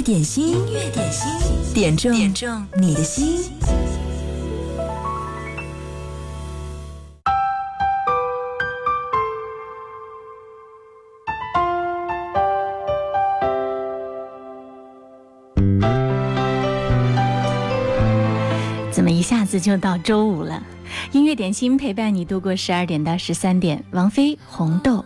点心，点心，点中你的心。怎么一下子就到周五了？音乐点心陪伴你度过十二点到十三点。王菲，《红豆》。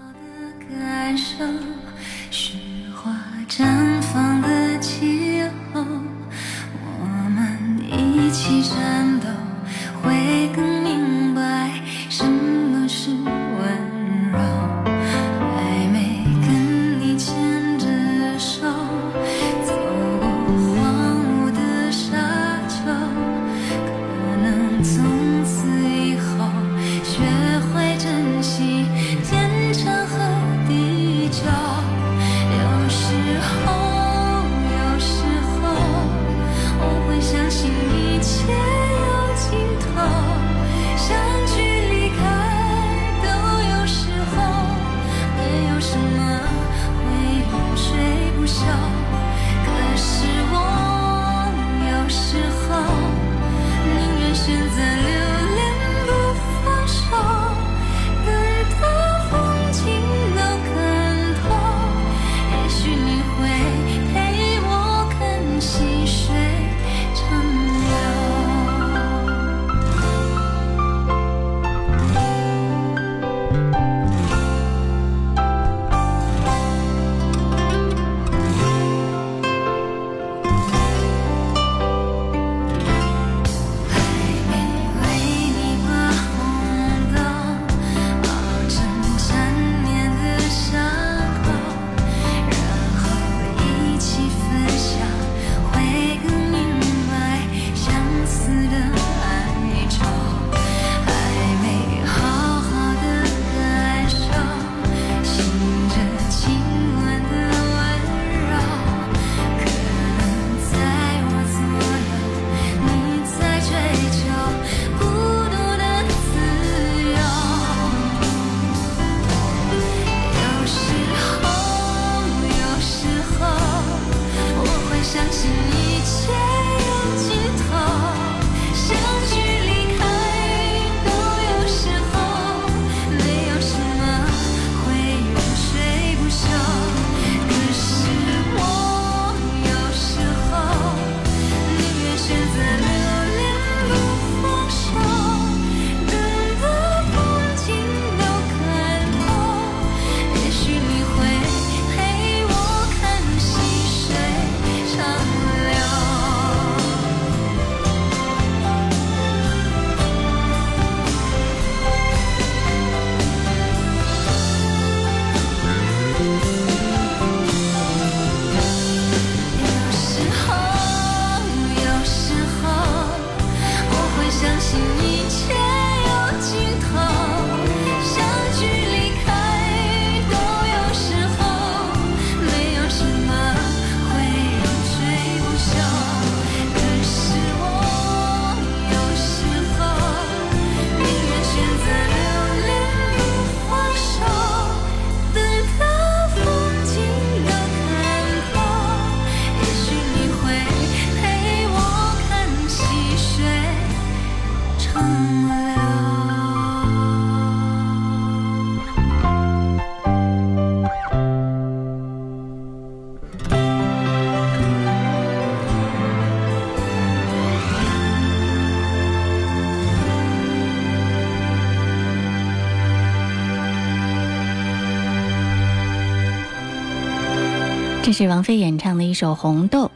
是王菲演唱的一首《红豆》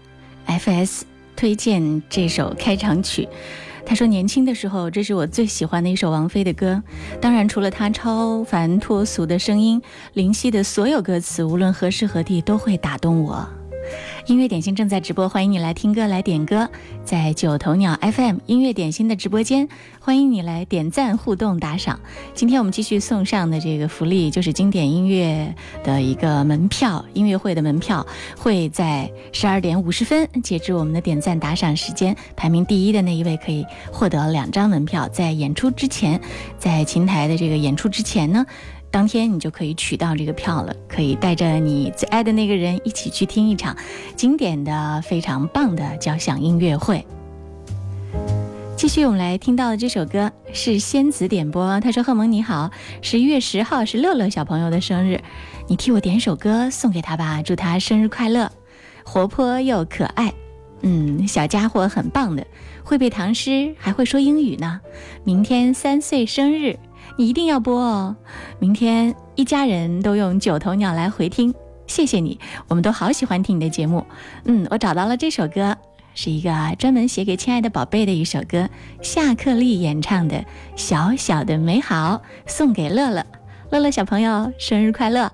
，FS 推荐这首开场曲。他说：“年轻的时候，这是我最喜欢的一首王菲的歌。当然，除了她超凡脱俗的声音，林夕的所有歌词，无论何时何地，都会打动我。”音乐点心正在直播，欢迎你来听歌来点歌，在九头鸟 FM 音乐点心的直播间，欢迎你来点赞互动打赏。今天我们继续送上的这个福利就是经典音乐的一个门票，音乐会的门票会在十二点五十分截止我们的点赞打赏时间，排名第一的那一位可以获得两张门票。在演出之前，在琴台的这个演出之前呢。当天你就可以取到这个票了，可以带着你最爱的那个人一起去听一场经典的、非常棒的交响音乐会。继续，我们来听到的这首歌是仙子点播，他说：“贺萌你好，十一月十号是乐乐小朋友的生日，你替我点首歌送给他吧，祝他生日快乐，活泼又可爱。嗯，小家伙很棒的，会背唐诗，还会说英语呢。明天三岁生日。”你一定要播哦！明天一家人都用九头鸟来回听，谢谢你，我们都好喜欢听你的节目。嗯，我找到了这首歌，是一个专门写给亲爱的宝贝的一首歌，夏克立演唱的《小小的美好》，送给乐乐，乐乐小朋友生日快乐。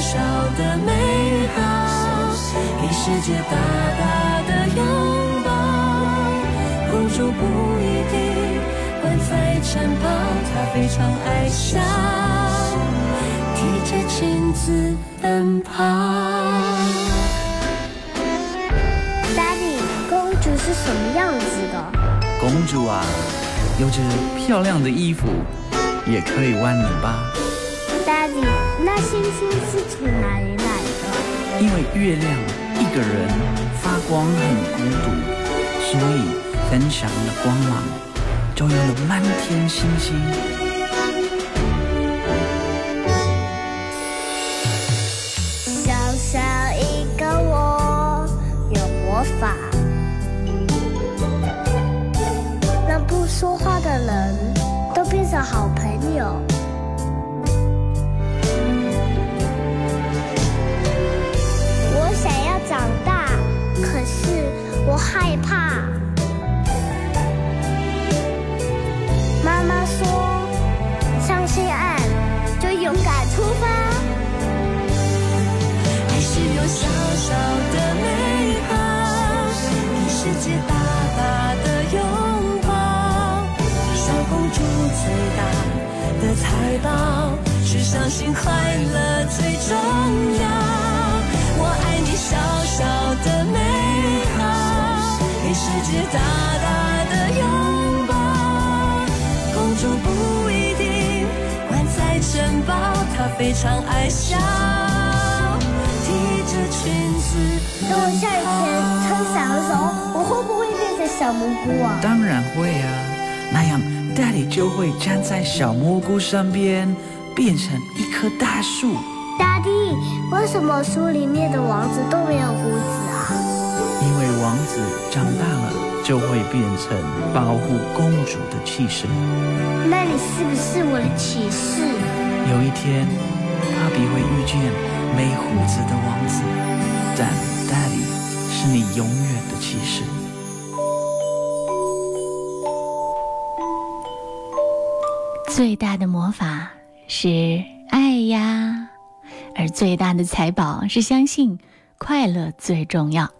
小的美好，给世界大大的拥抱。公主不一定会在城堡，她非常爱笑，提着裙子奔跑。Daddy，公主是什么样子的？公主啊，有着漂亮的衣服，也可以弯尾巴。那星星是从哪里来的？因为月亮一个人发光很孤独，所以分享了光芒，就有了满天星星。小小一个我有魔法，让不说话的人都变成好朋友。最大的财宝是相信快乐最重要。我爱你小小的美好，给世界大大的拥抱。公主不一定关在城堡，她非常爱笑。提着裙子，等我下雨天撑伞的时候，我会不会变成小蘑菇啊？当然会啊，那样。大地就会站在小蘑菇身边，变成一棵大树。大地，为什么书里面的王子都没有胡子啊？因为王子长大了就会变成保护公主的骑士。那你是不是我的骑士？有一天，芭比会遇见没胡子的王子。但，大地是你永远。最大的魔法是爱呀，而最大的财宝是相信，快乐最重要。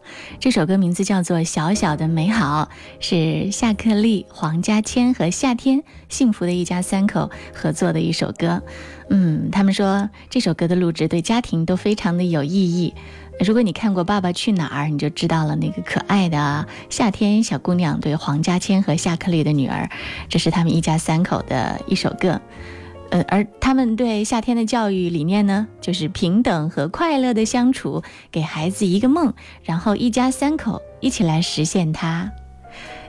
这首歌名字叫做《小小的美好》，是夏克立、黄家千和夏天幸福的一家三口合作的一首歌。嗯，他们说这首歌的录制对家庭都非常的有意义。如果你看过《爸爸去哪儿》，你就知道了那个可爱的夏天小姑娘，对黄家千和夏克立的女儿，这是他们一家三口的一首歌。呃，而他们对夏天的教育理念呢，就是平等和快乐的相处，给孩子一个梦，然后一家三口一起来实现它。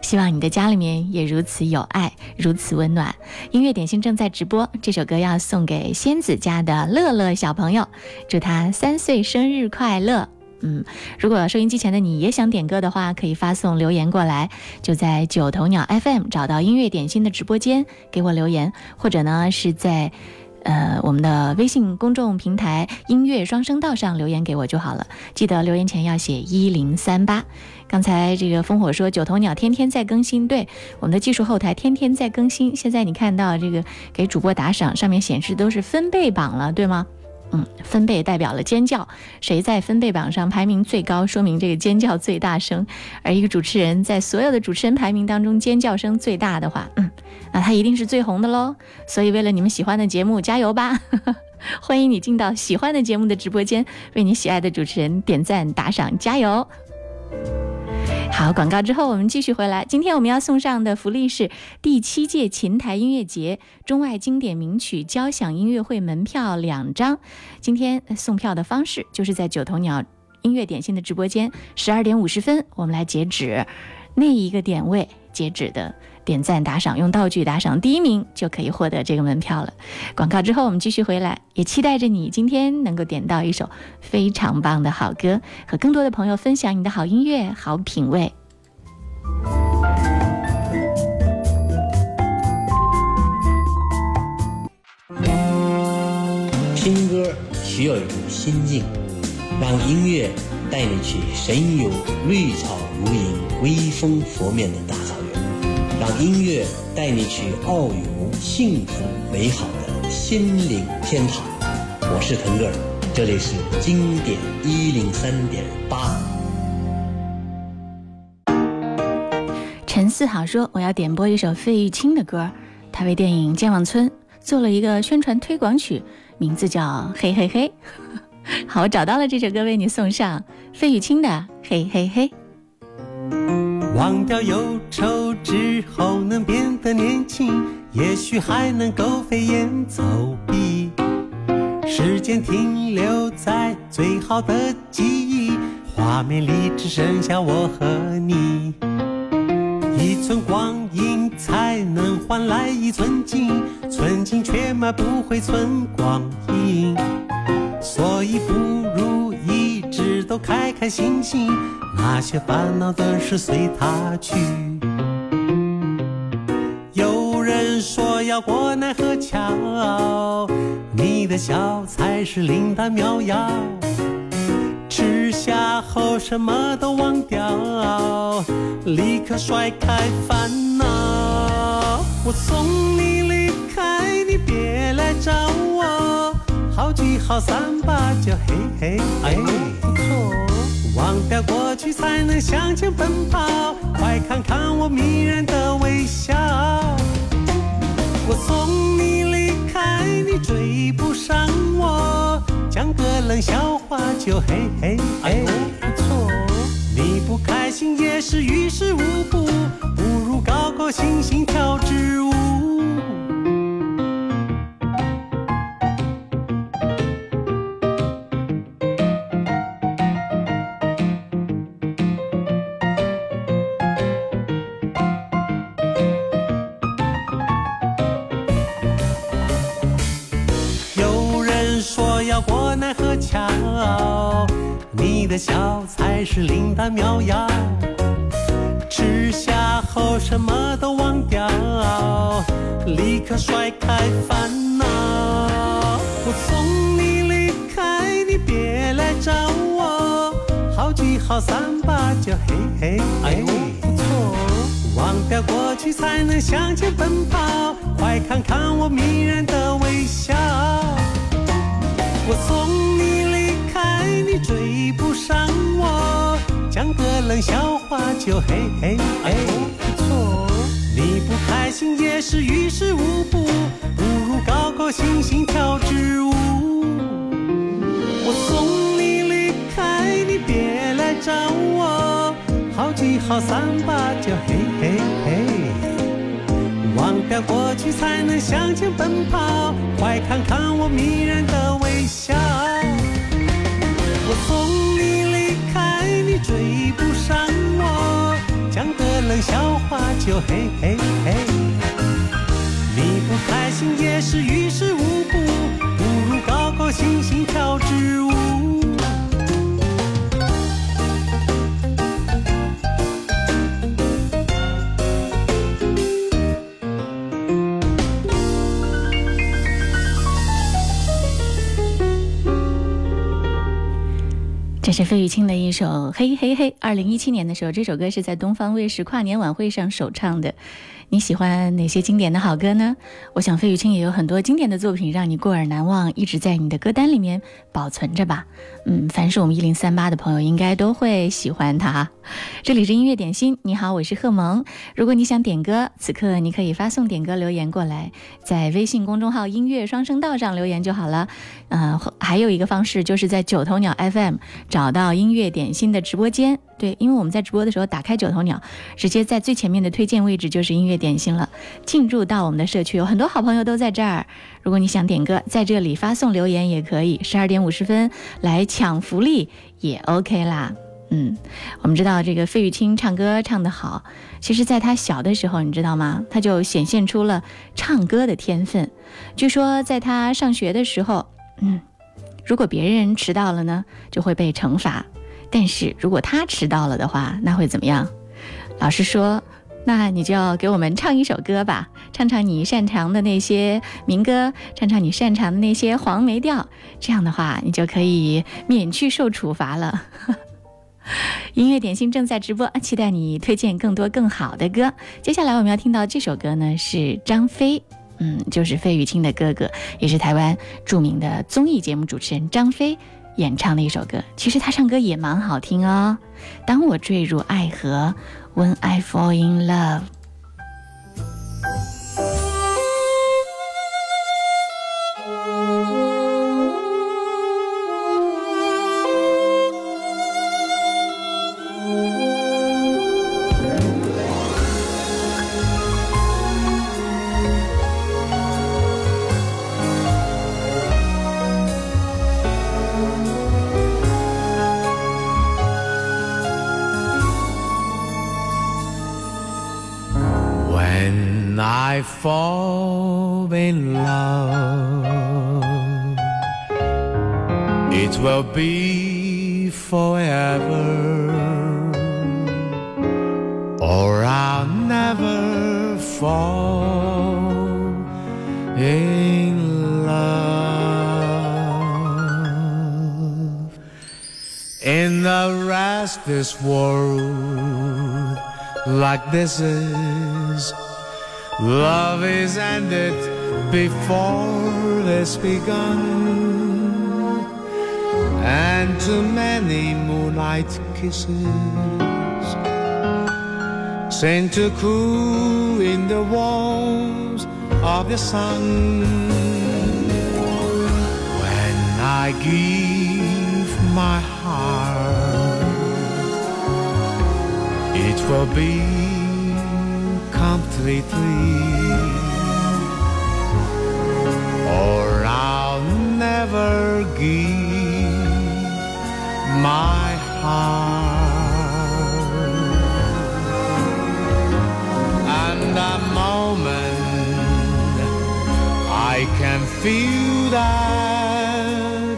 希望你的家里面也如此有爱，如此温暖。音乐点心正在直播，这首歌要送给仙子家的乐乐小朋友，祝他三岁生日快乐。嗯，如果收音机前的你也想点歌的话，可以发送留言过来，就在九头鸟 FM 找到音乐点心的直播间给我留言，或者呢是在，呃我们的微信公众平台音乐双声道上留言给我就好了。记得留言前要写一零三八。刚才这个烽火说九头鸟天天在更新，对，我们的技术后台天天在更新。现在你看到这个给主播打赏，上面显示都是分贝榜了，对吗？嗯，分贝代表了尖叫，谁在分贝榜上排名最高，说明这个尖叫最大声。而一个主持人在所有的主持人排名当中尖叫声最大的话，嗯，那他一定是最红的喽。所以为了你们喜欢的节目加油吧！欢迎你进到喜欢的节目的直播间，为你喜爱的主持人点赞打赏，加油！好，广告之后我们继续回来。今天我们要送上的福利是第七届琴台音乐节中外经典名曲交响音乐会门票两张。今天送票的方式就是在九头鸟音乐点心的直播间，十二点五十分我们来截止，那一个点位截止的。点赞打赏，用道具打赏，第一名就可以获得这个门票了。广告之后，我们继续回来，也期待着你今天能够点到一首非常棒的好歌，和更多的朋友分享你的好音乐、好品味。听歌需要一种心境，让音乐带你去神游绿草如茵、微风拂面的大草让音乐带你去遨游幸福美好的心灵天堂。我是腾格尔，这里是经典一零三点八。陈四好说，我要点播一首费玉清的歌，他为电影《健忘村》做了一个宣传推广曲，名字叫《嘿嘿嘿》。好，我找到了这首歌，为你送上费玉清的《嘿嘿嘿》。忘掉忧愁之后，能变得年轻，也许还能够飞檐走壁。时间停留在最好的记忆，画面里只剩下我和你。一寸光阴才能换来一寸金，寸金却买不回寸光阴，所以不如。都开开心心，那些烦恼的事随它去。有人说要过奈何桥，你的笑才是灵丹妙药，吃下后什么都忘掉，立刻甩开烦恼。我送你离开，你别来找我。记好三八九，嘿嘿，哎，不错。忘掉过去才能向前奔跑，快看看我迷人的微笑。我送你离开，你追不上我。讲个冷笑话就嘿嘿，哎，不错。你不开心也是于事无补，不如高高兴兴跳支舞。笑才是灵丹妙药，吃下后什么都忘掉，立刻甩开烦恼。我送你离开，你别来找我，好聚好散吧，就嘿嘿。哎呦，不错。忘掉过去才能向前奔跑，快看看我迷人的微笑。我送你。追不上我，讲个冷笑话就嘿嘿嘿。不错，你不开心也是于事无补，不如高高兴兴跳支舞。我送你离开，你别来找我，好聚好散吧，就嘿嘿嘿。忘掉过去才能向前奔跑，快看看我迷人的。追不上我，讲个冷笑话就嘿嘿嘿。你不开心也是于事无补，不如高高兴兴跳支舞。是费玉清的一首《嘿嘿嘿》，二零一七年的时候，这首歌是在东方卫视跨年晚会上首唱的。你喜欢哪些经典的好歌呢？我想费玉清也有很多经典的作品让你过耳难忘，一直在你的歌单里面保存着吧。嗯，凡是我们一零三八的朋友应该都会喜欢他。这里是音乐点心，你好，我是贺萌。如果你想点歌，此刻你可以发送点歌留言过来，在微信公众号音乐双声道上留言就好了。呃，还有一个方式就是在九头鸟 FM 找到音乐点心的直播间。对，因为我们在直播的时候打开九头鸟，直接在最前面的推荐位置就是音乐点心了。进入到我们的社区，有很多好朋友都在这儿。如果你想点歌，在这里发送留言也可以。十二点五十分来抢福利也 OK 啦。嗯，我们知道这个费玉清唱歌唱得好，其实在他小的时候，你知道吗？他就显现出了唱歌的天分。据说在他上学的时候，嗯，如果别人迟到了呢，就会被惩罚。但是如果他迟到了的话，那会怎么样？老师说，那你就要给我们唱一首歌吧，唱唱你擅长的那些民歌，唱唱你擅长的那些黄梅调。这样的话，你就可以免去受处罚了。音乐点心正在直播期待你推荐更多更好的歌。接下来我们要听到这首歌呢，是张飞，嗯，就是费玉清的哥哥，也是台湾著名的综艺节目主持人张飞。演唱的一首歌，其实他唱歌也蛮好听哦。当我坠入爱河，When I fall in love。kisses. Love is ended before it's begun, and too many moonlight kisses seem to cool in the warmth of the sun. When I give my heart, it will be completely or I'll never give my heart and a moment I can feel that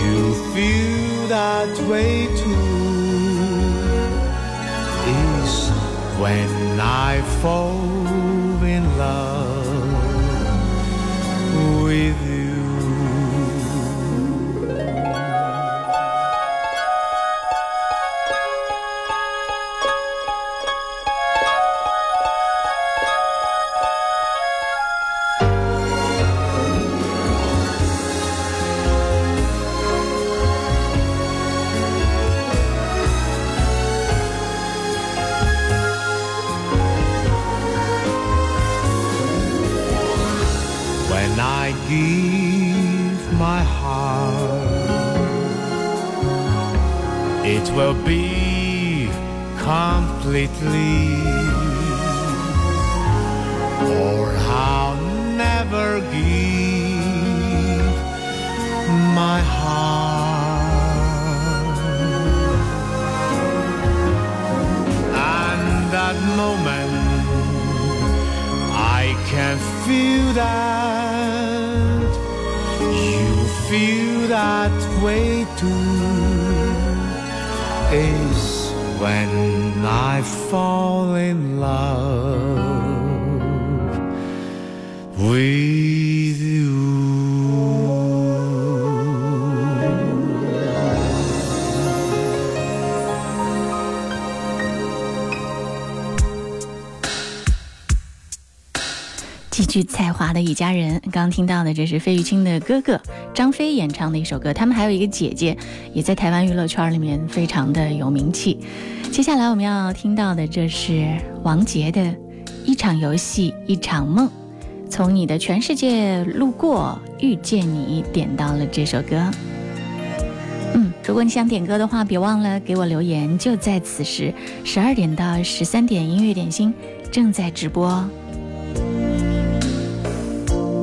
you feel that way too is when and I fall will be completely or I'll never give When I in with fall love you. 极具才华的一家人，刚刚听到的这是费玉清的哥哥张飞演唱的一首歌。他们还有一个姐姐，也在台湾娱乐圈里面非常的有名气。接下来我们要听到的，这是王杰的《一场游戏一场梦》，从你的全世界路过，遇见你点到了这首歌。嗯，如果你想点歌的话，别忘了给我留言。就在此时，十二点到十三点，音乐点心正在直播。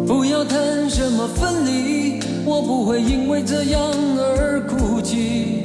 不要谈什么分离，我不会因为这样而哭泣。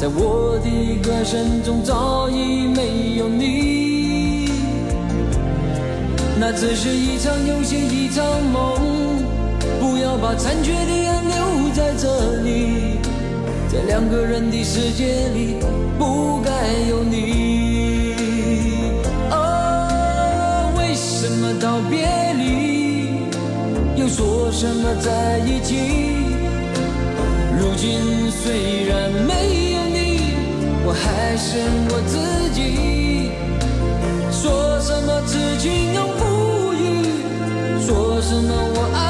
在我的歌声中早已没有你，那只是一场游戏一场梦。不要把残缺的爱留在这里，在两个人的世界里不该有你。啊，为什么道别离，又说什么在一起？如今虽然没。我还是我自己，说什么痴情永不渝，说什么我爱。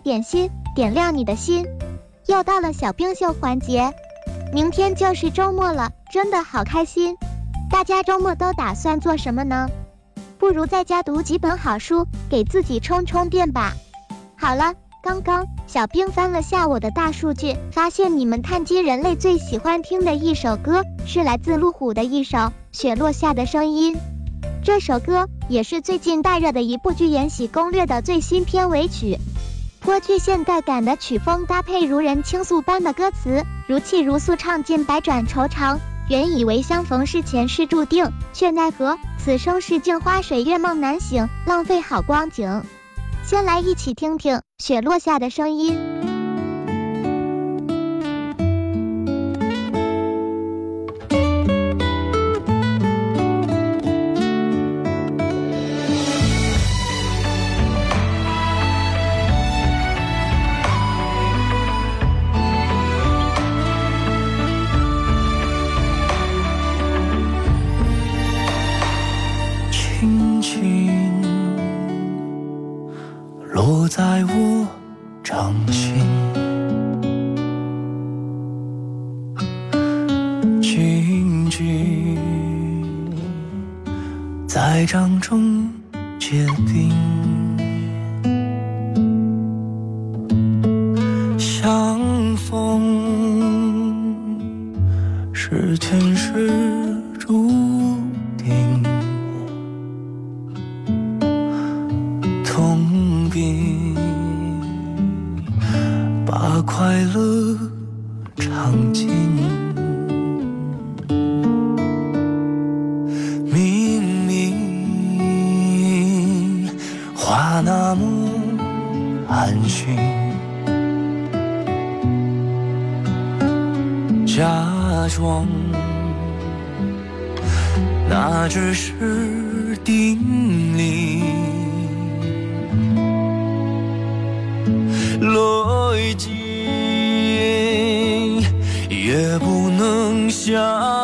点心点亮你的心，又到了小冰秀环节。明天就是周末了，真的好开心！大家周末都打算做什么呢？不如在家读几本好书，给自己充充电吧。好了，刚刚小冰翻了下我的大数据，发现你们探基人类最喜欢听的一首歌是来自路虎的一首《雪落下的声音》，这首歌也是最近大热的一部剧《延禧攻略》的最新片尾曲。颇具现代感的曲风搭配如人倾诉般的歌词，如泣如诉唱尽百转愁肠。原以为相逢是前世注定，却奈何此生是镜花水月梦难醒，浪费好光景。先来一起听听雪落下的声音。把那么安心，假装那只是定理，落尽也不能想。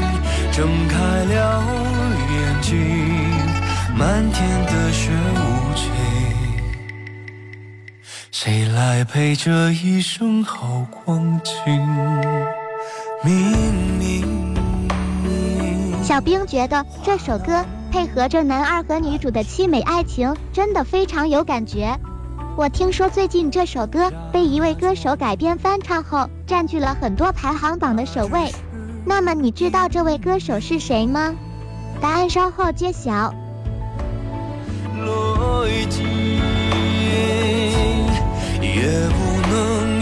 睁开了眼睛，天的雪无情，谁来陪这一生好光景？明明。小兵觉得这首歌配合着男二和女主的凄美爱情，真的非常有感觉。我听说最近这首歌被一位歌手改编翻唱后，占据了很多排行榜的首位。那么你知道这位歌手是谁吗？答案稍后揭晓。也不能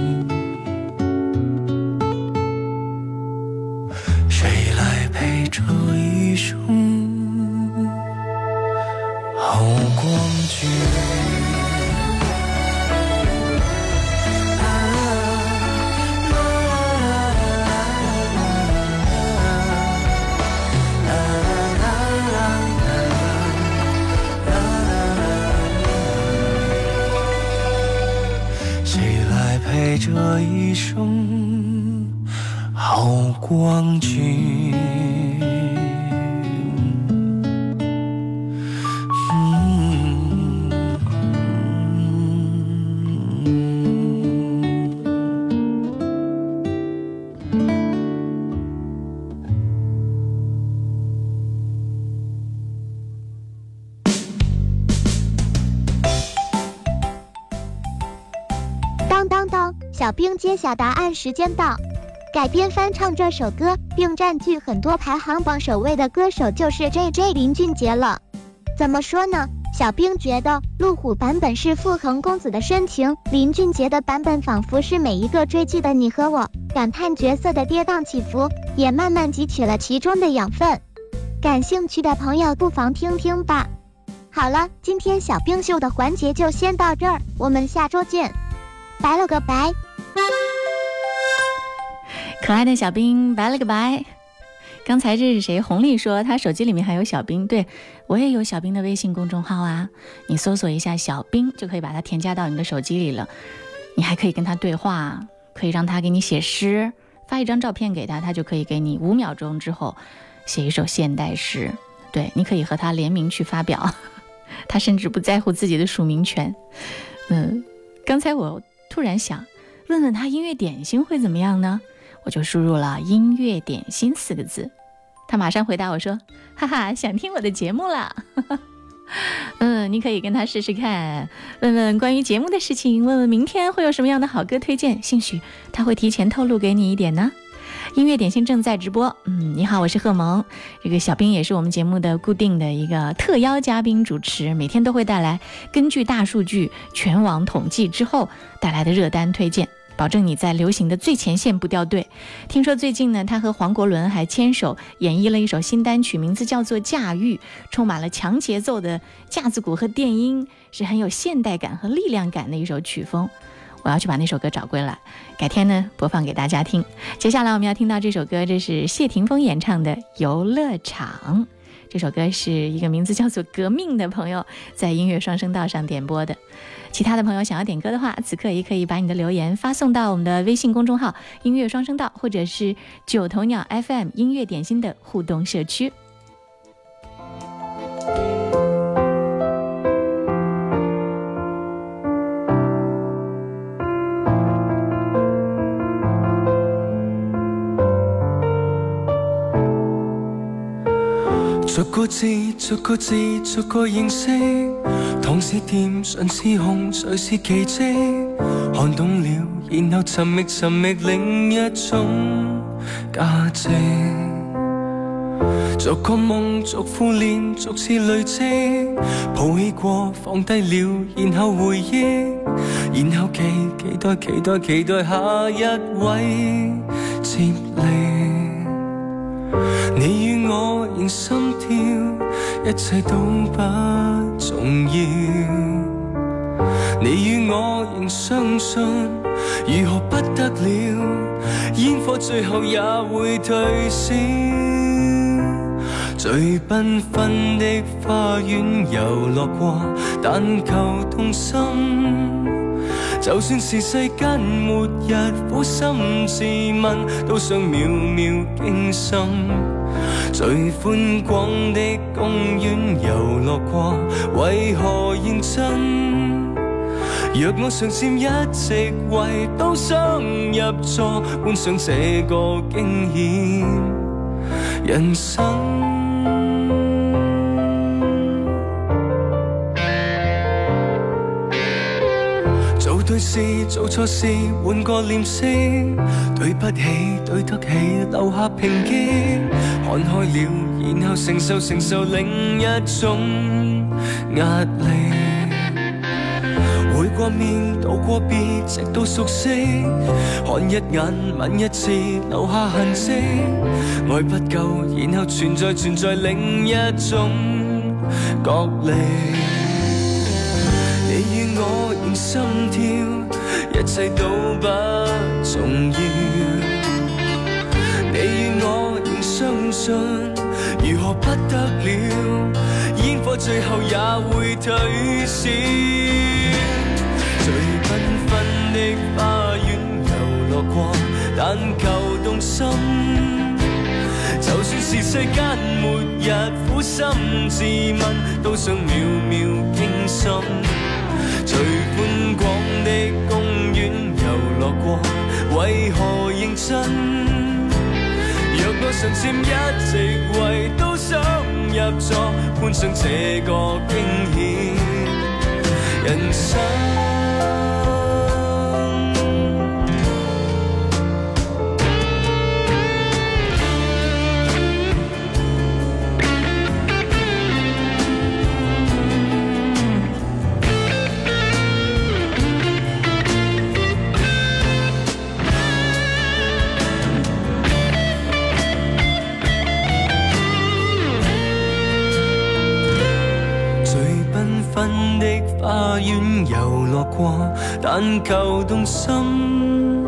小答案时间到，改编翻唱这首歌并占据很多排行榜首位的歌手就是 JJ 林俊杰了。怎么说呢？小兵觉得路虎版本是傅恒公子的深情，林俊杰的版本仿佛是每一个追剧的你和我，感叹角色的跌宕起伏，也慢慢汲取了其中的养分。感兴趣的朋友不妨听听吧。好了，今天小兵秀的环节就先到这儿，我们下周见，拜了个拜。可爱的小兵，拜了个拜。刚才这是谁？红利说他手机里面还有小兵，对我也有小兵的微信公众号啊。你搜索一下小兵，就可以把它添加到你的手机里了。你还可以跟他对话，可以让他给你写诗，发一张照片给他，他就可以给你五秒钟之后写一首现代诗。对，你可以和他联名去发表，他甚至不在乎自己的署名权。嗯，刚才我突然想问问他音乐点心会怎么样呢？我就输入了“音乐点心”四个字，他马上回答我说：“哈哈，想听我的节目了。”嗯，你可以跟他试试看，问问关于节目的事情，问问明天会有什么样的好歌推荐，兴许他会提前透露给你一点呢。音乐点心正在直播。嗯，你好，我是贺萌，这个小兵也是我们节目的固定的一个特邀嘉宾主持，每天都会带来根据大数据全网统计之后带来的热单推荐。保证你在流行的最前线不掉队。听说最近呢，他和黄国伦还牵手演绎了一首新单曲，名字叫做《驾驭》，充满了强节奏的架子鼓和电音，是很有现代感和力量感的一首曲风。我要去把那首歌找过来，改天呢播放给大家听。接下来我们要听到这首歌，这是谢霆锋演唱的《游乐场》。这首歌是一个名字叫做“革命”的朋友在音乐双声道上点播的。其他的朋友想要点歌的话，此刻也可以把你的留言发送到我们的微信公众号“音乐双声道”，或者是九头鸟 FM 音乐点心的互动社区。逐个字，逐个字，逐个认识。往事甜，上失控，谁是奇迹？看懂了，然后寻觅寻觅另一种价值。逐个梦，逐苦练，逐次累积。抱起过，放低了，然后回忆，然后期期待期待期待下一位接力。你与我仍心跳，一切都不。重要，你与我仍相信，如何不得了？烟火最后也会退烧，最缤纷的花园游乐过，但求动心。就算是世间末日，苦心自问，都想渺渺惊心。最宽广的公园游乐过，为何认真？若我尝鲜一席位，都想入座，观赏这个惊险人生。对事做错事，换个脸色。对不起对得起，留下平击，看开了，然后承受承受另一种压力。会过面道过别，直到熟悉。看一眼吻一次，留下痕迹。爱不够，然后存在存在另一种角力。心跳，一切都不重要。你与我仍相信，如何不得了？烟火最后也会退烧。最缤纷的花园游乐过，但求动心。就算是世间末日苦心自问，都想秒秒惊心。的公园游乐过，为何认真？若我常占一席位，都想入座，观赏这个惊险人生。花园游乐过，但求动心。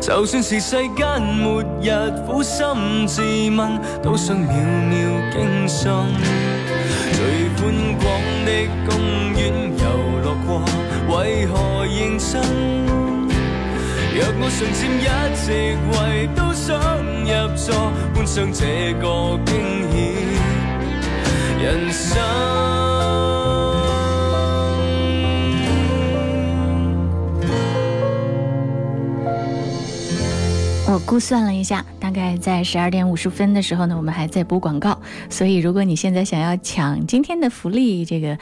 就算是世间末日，苦心自问，都想秒秒惊心。最宽广的公园游乐过，为何认真？若我尚占一席位，都想入座，观赏这个惊险人生。我估算了一下，大概在十二点五十分的时候呢，我们还在播广告，所以如果你现在想要抢今天的福利——这个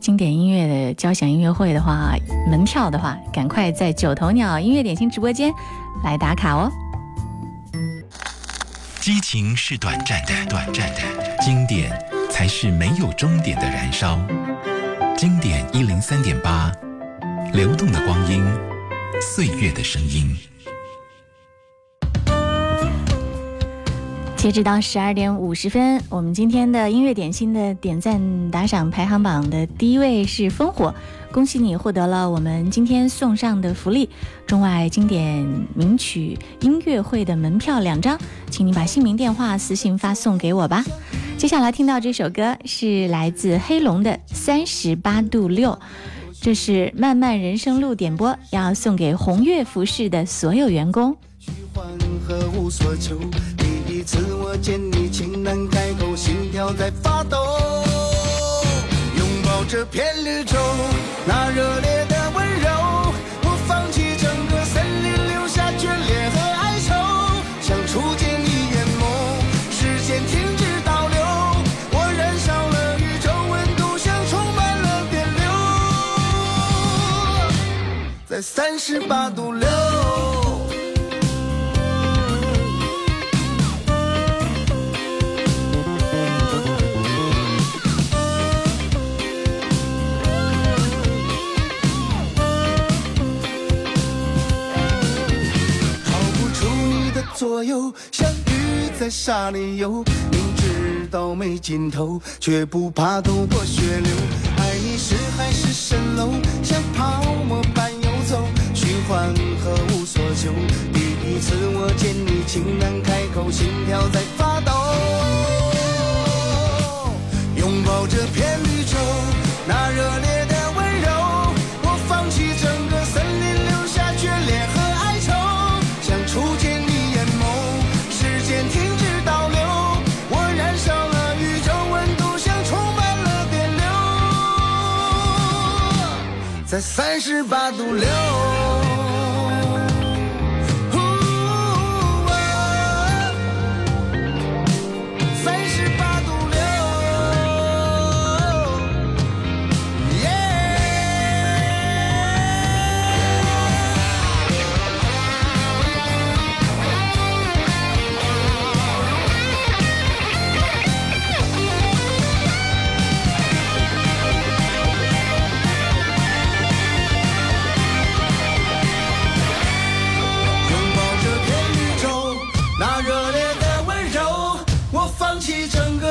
经典音乐的交响音乐会的话，门票的话，赶快在九头鸟音乐点心直播间来打卡哦。激情是短暂的，短暂的经典才是没有终点的燃烧。经典一零三点八，流动的光阴，岁月的声音。截止到十二点五十分，我们今天的音乐点心的点赞打赏排行榜的第一位是烽火，恭喜你获得了我们今天送上的福利——中外经典名曲音乐会的门票两张，请你把姓名、电话私信发送给我吧。接下来听到这首歌是来自黑龙的《三十八度六》，这是漫漫人生路点播，要送给红月服饰的所有员工。每次我见你，情难开口，心跳在发抖。拥抱这片绿洲，那热烈的温柔。我放弃整个森林，留下眷恋和哀愁。像初见你眼眸，时间停止倒流。我燃烧了宇宙，温度像充满了电流，在三十八度六。啥理由？明知道没尽头，却不怕头破血流。爱你是海市蜃楼，像泡沫般游走，虚幻和无所求。第一次我见你，情难开口，心跳在发抖。拥抱这片。在三十八度六。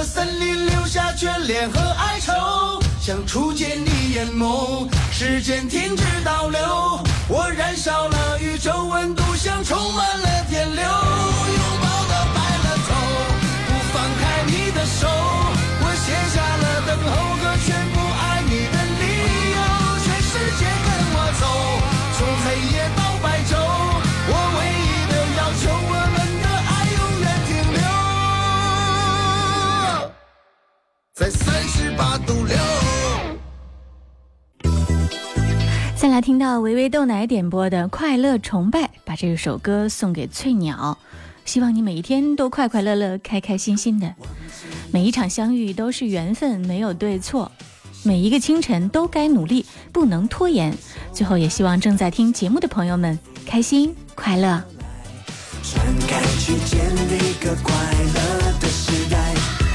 森林留下眷恋和哀愁，像初见你眼眸。时间停止倒流，我燃烧了宇宙，温度像充满了电流。再来听到微微豆奶点播的《快乐崇拜》，把这首歌送给翠鸟，希望你每一天都快快乐乐、开开心心的。每一场相遇都是缘分，没有对错。每一个清晨都该努力，不能拖延。最后也希望正在听节目的朋友们开心快乐。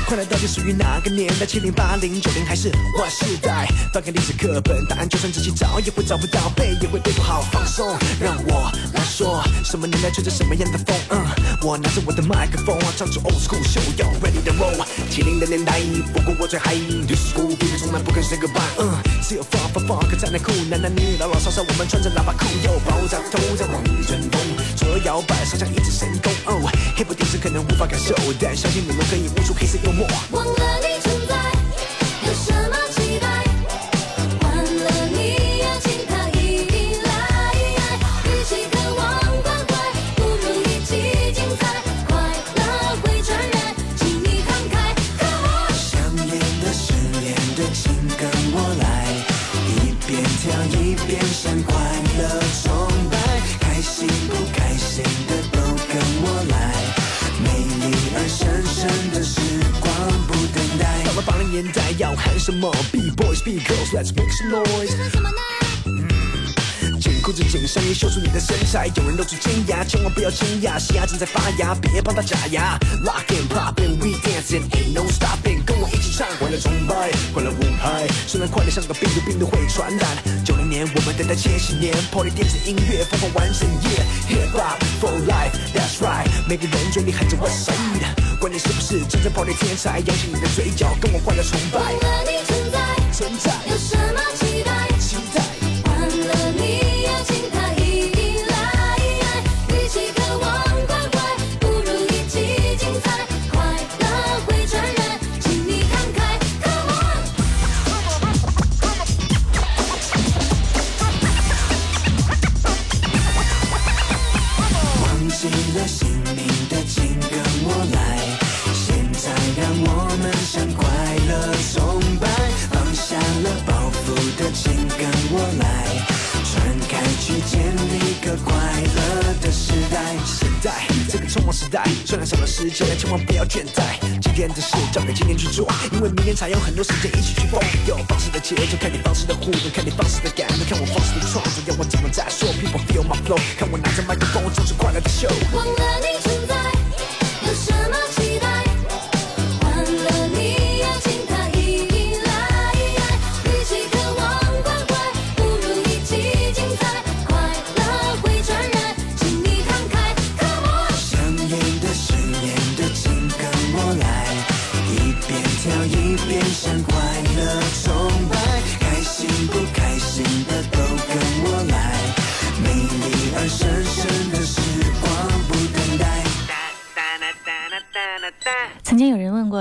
快乐到底属于哪个年代？七零八零九零还是划世代？翻开历史课本，答案就算仔细找也会找不到，背也会背不好。放松，让我来说，什么年代吹着什么样的风？嗯，我拿着我的麦克风唱出 old school，show。秀要 ready to roll。七零的年代不过我最 high，school，别人从来不跟 b y e 嗯，只有 fufufu 酷，男男女女老老少少，我们穿着喇叭裤，又爆炸头在往前风，左摇摆，上下一支神功。黑白电视可能无法感受，但相信你们可以悟出黑色幽默。要喊什么？B boys, B girls, let's make some noise。干什么呢？紧裤子，紧上衣，秀出你的身材。有人露出尖牙，千万不要惊讶，嘻哈正在发芽，别帮他假牙。Rock and pop and we dance and ain't no stop p i n g 跟我一起唱。快乐崇拜，快乐舞嗨，虽然快乐像个病毒，病毒会传染。九零年，我们等待千禧年，Party 电子音乐，疯狂完整夜。Hip hop for life, that's right，每个人嘴里喊着 What's r i g h 管你是不是真正跑遍天才，扬起你的嘴角，跟我快乐崇拜。和你存在，存在有什么差？虽然少了时间，千万不要倦怠。今天的事交给今天去做，因为明天才有很多时间一起去疯。有放肆的节奏，看你放肆的互动，看你放肆的感动，看我放肆的创作。要我怎么再说，People feel my flow。看我拿着麦克风，我就是快乐的 show。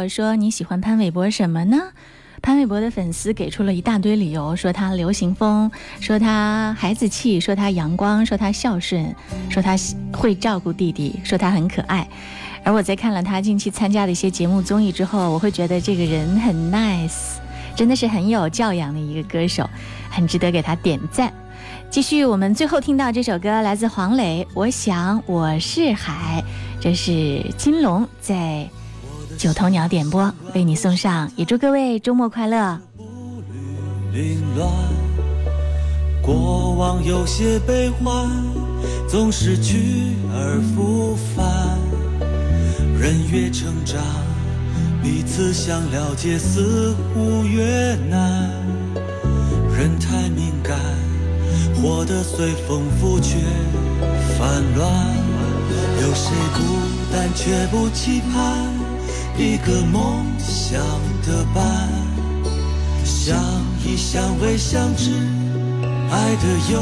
说你喜欢潘玮柏什么呢？潘玮柏的粉丝给出了一大堆理由：说他流行风，说他孩子气，说他阳光，说他孝顺，说他会照顾弟弟，说他很可爱。而我在看了他近期参加的一些节目综艺之后，我会觉得这个人很 nice，真的是很有教养的一个歌手，很值得给他点赞。继续，我们最后听到这首歌来自黄磊，《我想我是海》，这是金龙在。九头鸟点播为你送上，也祝各位周末快乐。舞女凌乱。过往有些悲欢，总是去而复返。人越成长，彼此想了解似乎越难。人太敏感，活得随风拂却烦乱。有谁孤单却不期盼？一个梦想的伴，相依相偎相知，爱得有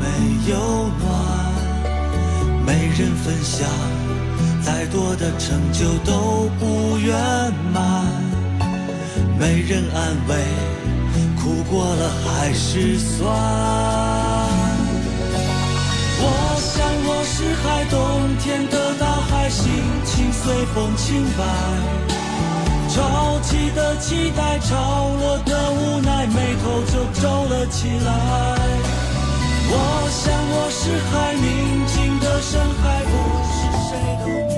没有暖？没人分享，再多的成就都不圆满。没人安慰，苦过了还是酸。我想我是海冬天的大。心情随风清白，潮起的期待，潮落的无奈，眉头就皱了起来。我想我是海，宁静的深海，不是谁都。